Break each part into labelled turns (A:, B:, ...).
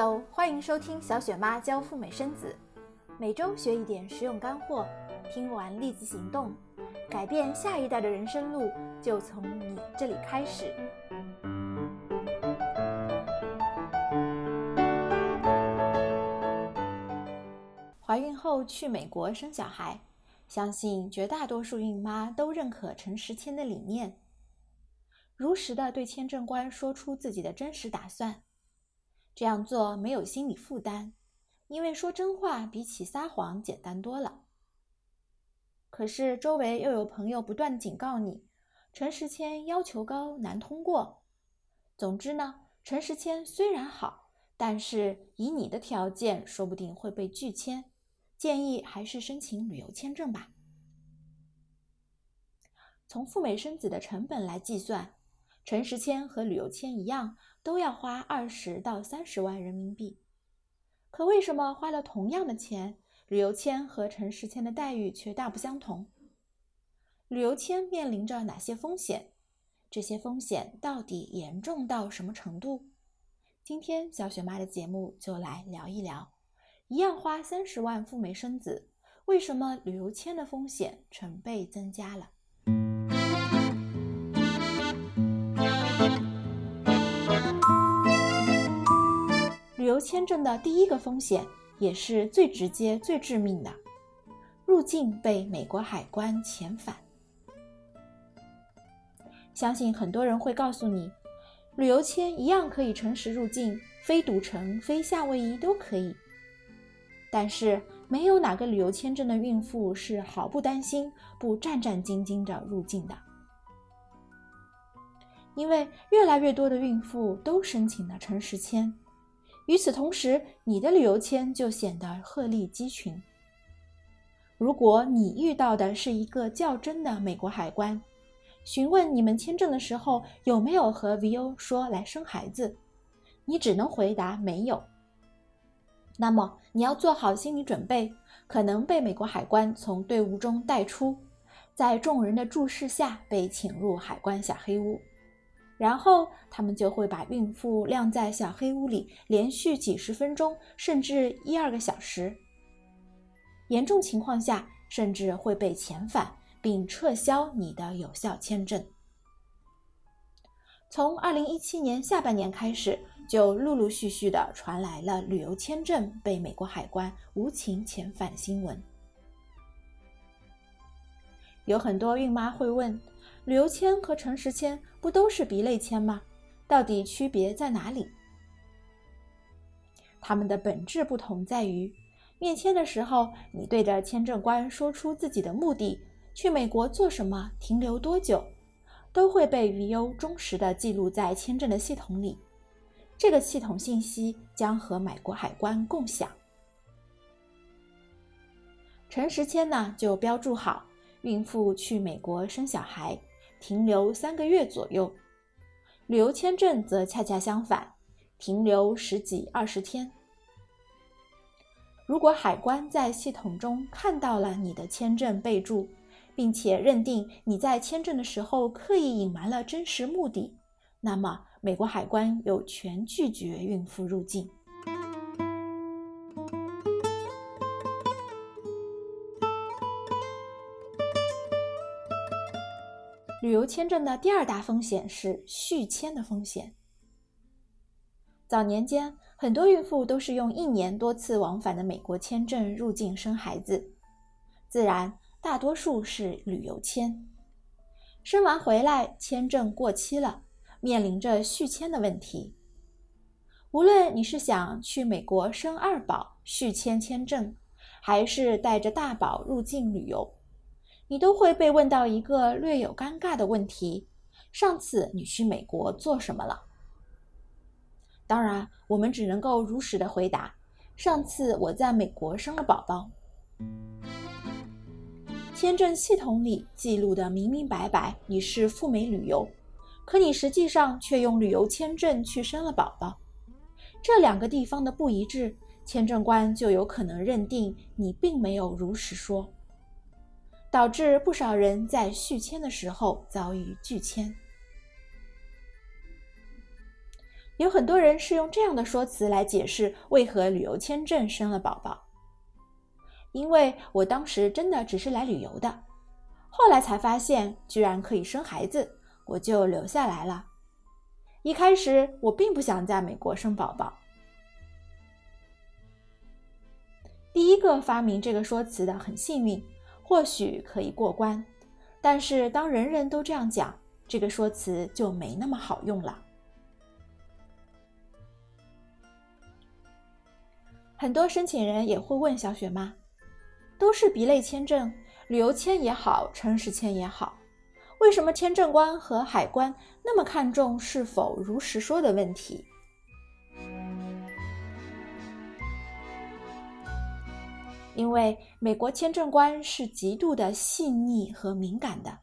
A: Hello，欢迎收听小雪妈教赴美生子，每周学一点实用干货，听完立即行动，改变下一代的人生路就从你这里开始。怀孕后去美国生小孩，相信绝大多数孕妈都认可陈时谦的理念，如实的对签证官说出自己的真实打算。这样做没有心理负担，因为说真话比起撒谎简单多了。可是周围又有朋友不断警告你，陈时谦要求高，难通过。总之呢，陈时谦虽然好，但是以你的条件，说不定会被拒签。建议还是申请旅游签证吧。从赴美生子的成本来计算。陈时签和旅游签一样，都要花二十到三十万人民币。可为什么花了同样的钱，旅游签和陈时签的待遇却大不相同？旅游签面临着哪些风险？这些风险到底严重到什么程度？今天小雪妈的节目就来聊一聊。一样花三十万赴美生子，为什么旅游签的风险成倍增加了？旅游签证的第一个风险，也是最直接、最致命的，入境被美国海关遣返。相信很多人会告诉你，旅游签一样可以诚实入境，非赌城、非夏威夷都可以。但是，没有哪个旅游签证的孕妇是毫不担心、不战战兢兢的入境的，因为越来越多的孕妇都申请了诚实签。与此同时，你的旅游签就显得鹤立鸡群。如果你遇到的是一个较真的美国海关，询问你们签证的时候有没有和 VO 说来生孩子，你只能回答没有。那么你要做好心理准备，可能被美国海关从队伍中带出，在众人的注视下被请入海关小黑屋。然后他们就会把孕妇晾在小黑屋里，连续几十分钟，甚至一二个小时。严重情况下，甚至会被遣返并撤销你的有效签证。从二零一七年下半年开始，就陆陆续续的传来了旅游签证被美国海关无情遣返的新闻。有很多孕妈会问。旅游签和诚实签不都是 B 类签吗？到底区别在哪里？它们的本质不同在于，面签的时候，你对着签证官说出自己的目的，去美国做什么，停留多久，都会被 VO 忠实的记录在签证的系统里。这个系统信息将和美国海关共享。诚实签呢，就标注好，孕妇去美国生小孩。停留三个月左右，旅游签证则恰恰相反，停留十几二十天。如果海关在系统中看到了你的签证备注，并且认定你在签证的时候刻意隐瞒了真实目的，那么美国海关有权拒绝孕妇入境。旅游签证的第二大风险是续签的风险。早年间，很多孕妇都是用一年多次往返的美国签证入境生孩子，自然大多数是旅游签。生完回来，签证过期了，面临着续签的问题。无论你是想去美国生二宝续签签证，还是带着大宝入境旅游。你都会被问到一个略有尴尬的问题：上次你去美国做什么了？当然，我们只能够如实的回答：上次我在美国生了宝宝。签证系统里记录的明明白白，你是赴美旅游，可你实际上却用旅游签证去生了宝宝。这两个地方的不一致，签证官就有可能认定你并没有如实说。导致不少人在续签的时候遭遇拒签。有很多人是用这样的说辞来解释为何旅游签证生了宝宝。因为我当时真的只是来旅游的，后来才发现居然可以生孩子，我就留下来了。一开始我并不想在美国生宝宝。第一个发明这个说辞的很幸运，或许可以过关。但是当人人都这样讲，这个说辞就没那么好用了。很多申请人也会问小雪妈。都是 B 类签证，旅游签也好，诚实签也好，为什么签证官和海关那么看重是否如实说的问题？因为美国签证官是极度的细腻和敏感的，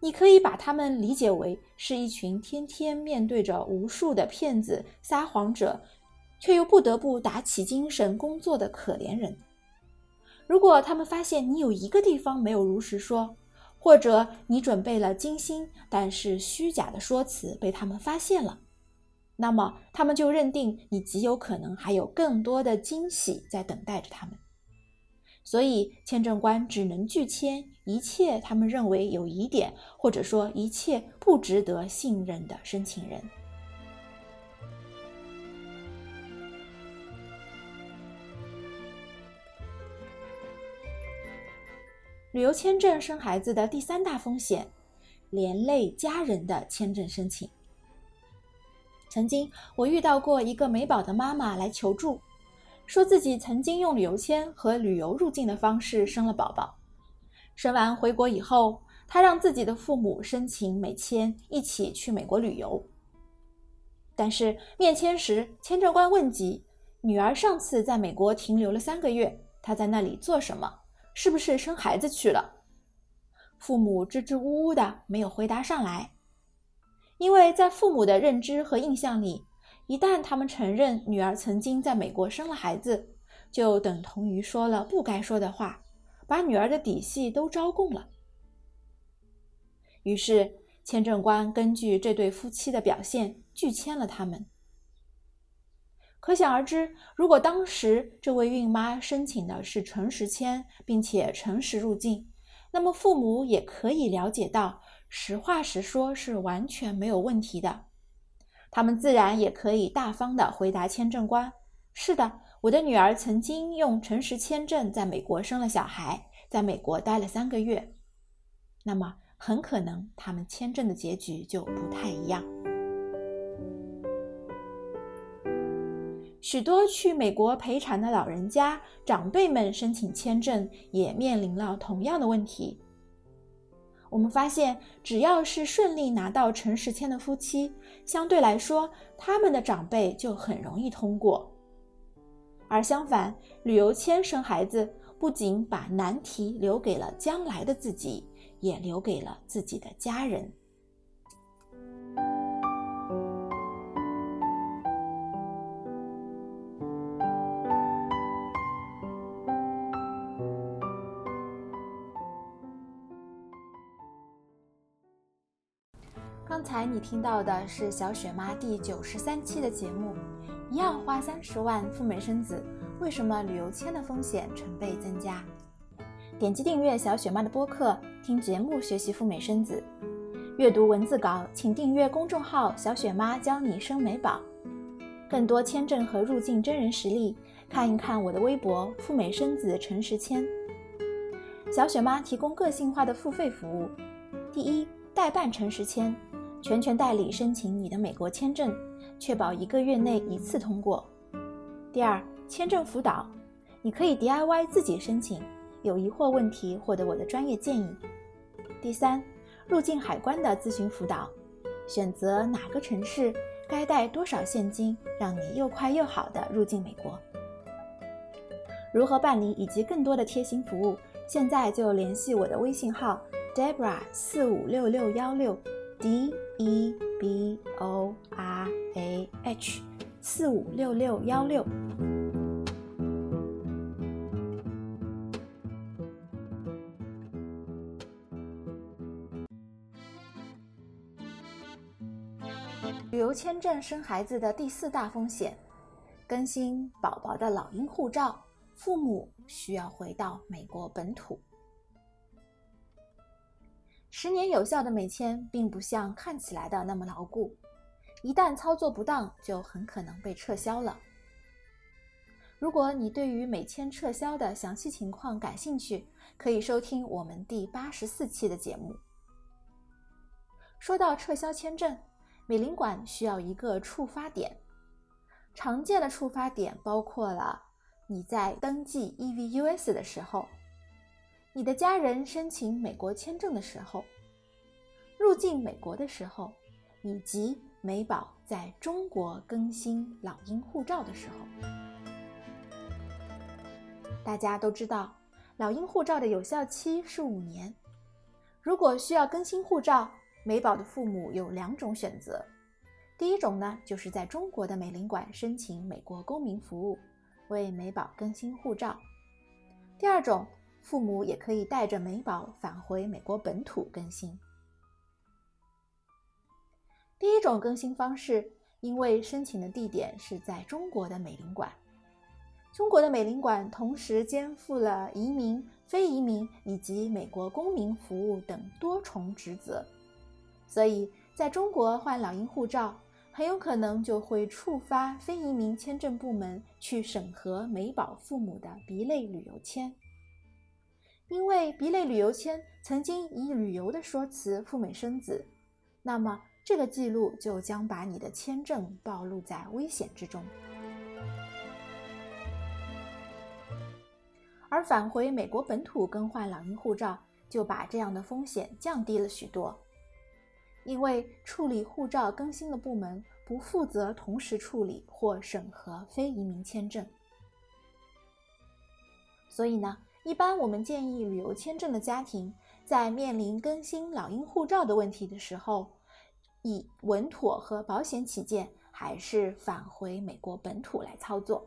A: 你可以把他们理解为是一群天天面对着无数的骗子、撒谎者，却又不得不打起精神工作的可怜人。如果他们发现你有一个地方没有如实说，或者你准备了精心但是虚假的说辞被他们发现了，那么他们就认定你极有可能还有更多的惊喜在等待着他们。所以签证官只能拒签一切他们认为有疑点，或者说一切不值得信任的申请人。旅游签证生孩子的第三大风险，连累家人的签证申请。曾经我遇到过一个美宝的妈妈来求助，说自己曾经用旅游签和旅游入境的方式生了宝宝，生完回国以后，他让自己的父母申请美签一起去美国旅游。但是面签时，签证官问及女儿上次在美国停留了三个月，她在那里做什么？是不是生孩子去了？父母支支吾吾的，没有回答上来。因为在父母的认知和印象里，一旦他们承认女儿曾经在美国生了孩子，就等同于说了不该说的话，把女儿的底细都招供了。于是，签证官根据这对夫妻的表现拒签了他们。可想而知，如果当时这位孕妈申请的是诚实签，并且诚实入境，那么父母也可以了解到，实话实说是完全没有问题的。他们自然也可以大方的回答签证官：“是的，我的女儿曾经用诚实签证在美国生了小孩，在美国待了三个月。”那么很可能他们签证的结局就不太一样。许多去美国陪产的老人家长辈们申请签证也面临了同样的问题。我们发现，只要是顺利拿到诚实签的夫妻，相对来说，他们的长辈就很容易通过。而相反，旅游签生孩子不仅把难题留给了将来的自己，也留给了自己的家人。刚才你听到的是小雪妈第九十三期的节目，一样花三十万赴美生子，为什么旅游签的风险成倍增加？点击订阅小雪妈的播客，听节目学习赴美生子，阅读文字稿，请订阅公众号“小雪妈教你生美宝”。更多签证和入境真人实例，看一看我的微博“赴美生子诚实签”。小雪妈提供个性化的付费服务：第一，代办诚实签。全权代理申请你的美国签证，确保一个月内一次通过。第二，签证辅导，你可以 DIY 自己申请，有疑惑问题获得我的专业建议。第三，入境海关的咨询辅导，选择哪个城市，该带多少现金，让你又快又好的入境美国。如何办理以及更多的贴心服务，现在就联系我的微信号 Debra 四五六六幺六。D E B O R A H 四五六六幺六。旅游签证生孩子的第四大风险：更新宝宝的老鹰护照，父母需要回到美国本土。十年有效的美签并不像看起来的那么牢固，一旦操作不当，就很可能被撤销了。如果你对于美签撤销的详细情况感兴趣，可以收听我们第八十四期的节目。说到撤销签证，美领馆需要一个触发点，常见的触发点包括了你在登记 EVUS 的时候，你的家人申请美国签证的时候，入境美国的时候，以及美宝在中国更新老鹰护照的时候。大家都知道，老鹰护照的有效期是五年，如果需要更新护照。美宝的父母有两种选择，第一种呢，就是在中国的美领馆申请美国公民服务，为美宝更新护照；第二种，父母也可以带着美宝返回美国本土更新。第一种更新方式，因为申请的地点是在中国的美领馆，中国的美领馆同时肩负了移民、非移民以及美国公民服务等多重职责。所以，在中国换老鹰护照，很有可能就会触发非移民签证部门去审核美宝父母的 B 类旅游签。因为 B 类旅游签曾经以旅游的说辞赴美生子，那么这个记录就将把你的签证暴露在危险之中。而返回美国本土更换老鹰护照，就把这样的风险降低了许多。因为处理护照更新的部门不负责同时处理或审核非移民签证，所以呢，一般我们建议旅游签证的家庭在面临更新老鹰护照的问题的时候，以稳妥和保险起见，还是返回美国本土来操作。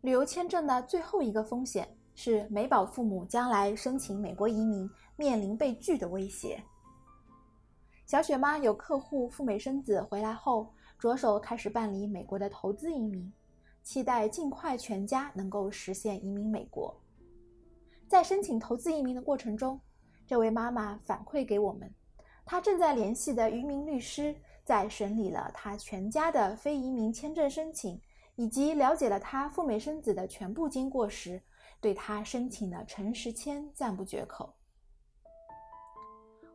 A: 旅游签证的最后一个风险是美宝父母将来申请美国移民面临被拒的威胁。小雪妈有客户赴美生子回来后，着手开始办理美国的投资移民，期待尽快全家能够实现移民美国。在申请投资移民的过程中，这位妈妈反馈给我们，她正在联系的移民律师在审理了她全家的非移民签证申请。以及了解了她赴美生子的全部经过时，对她申请的陈实签赞不绝口。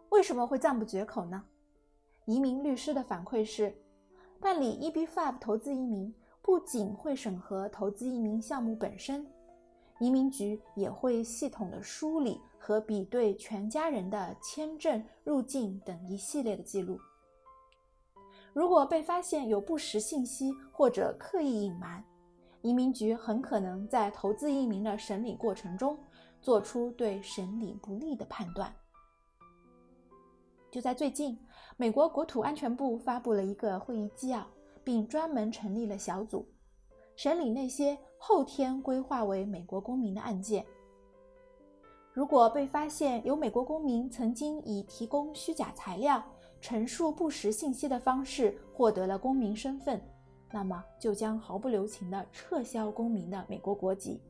A: 为什么会赞不绝口呢？移民律师的反馈是，办理 EB-5 投资移民不仅会审核投资移民项目本身，移民局也会系统的梳理和比对全家人的签证、入境等一系列的记录。如果被发现有不实信息或者刻意隐瞒，移民局很可能在投资移民的审理过程中做出对审理不利的判断。就在最近，美国国土安全部发布了一个会议纪要，并专门成立了小组，审理那些后天规划为美国公民的案件。如果被发现有美国公民曾经以提供虚假材料，陈述不实信息的方式获得了公民身份，那么就将毫不留情地撤销公民的美国国籍。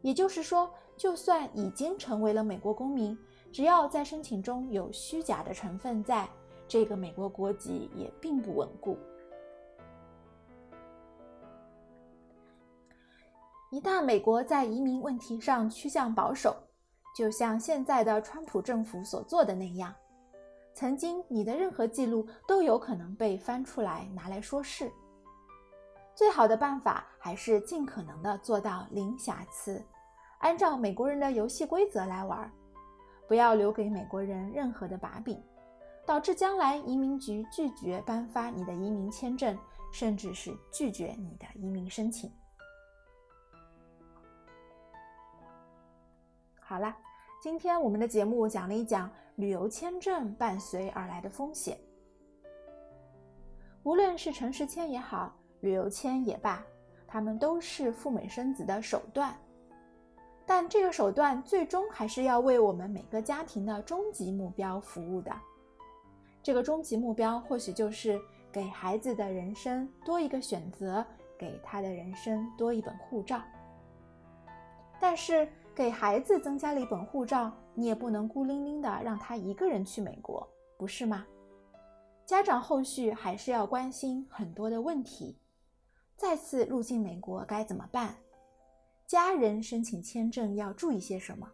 A: 也就是说，就算已经成为了美国公民，只要在申请中有虚假的成分在，这个美国国籍也并不稳固。一旦美国在移民问题上趋向保守，就像现在的川普政府所做的那样。曾经，你的任何记录都有可能被翻出来拿来说事。最好的办法还是尽可能的做到零瑕疵，按照美国人的游戏规则来玩，不要留给美国人任何的把柄，导致将来移民局拒绝颁发你的移民签证，甚至是拒绝你的移民申请。好了。今天我们的节目讲了一讲旅游签证伴随而来的风险。无论是城市签也好，旅游签也罢，它们都是赴美生子的手段，但这个手段最终还是要为我们每个家庭的终极目标服务的。这个终极目标或许就是给孩子的人生多一个选择，给他的人生多一本护照。但是给孩子增加了一本护照，你也不能孤零零的让他一个人去美国，不是吗？家长后续还是要关心很多的问题：再次入境美国该怎么办？家人申请签证要注意些什么？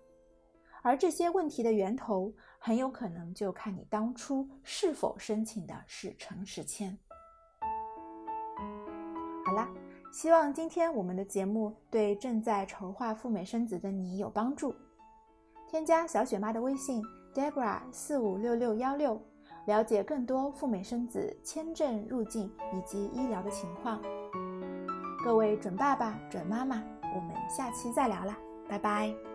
A: 而这些问题的源头，很有可能就看你当初是否申请的是诚实签。好啦，希望今天我们的节目对正在筹划赴美生子的你有帮助。添加小雪妈的微信 Debra 四五六六幺六。了解更多赴美生子、签证、入境以及医疗的情况。各位准爸爸、准妈妈，我们下期再聊啦，拜拜。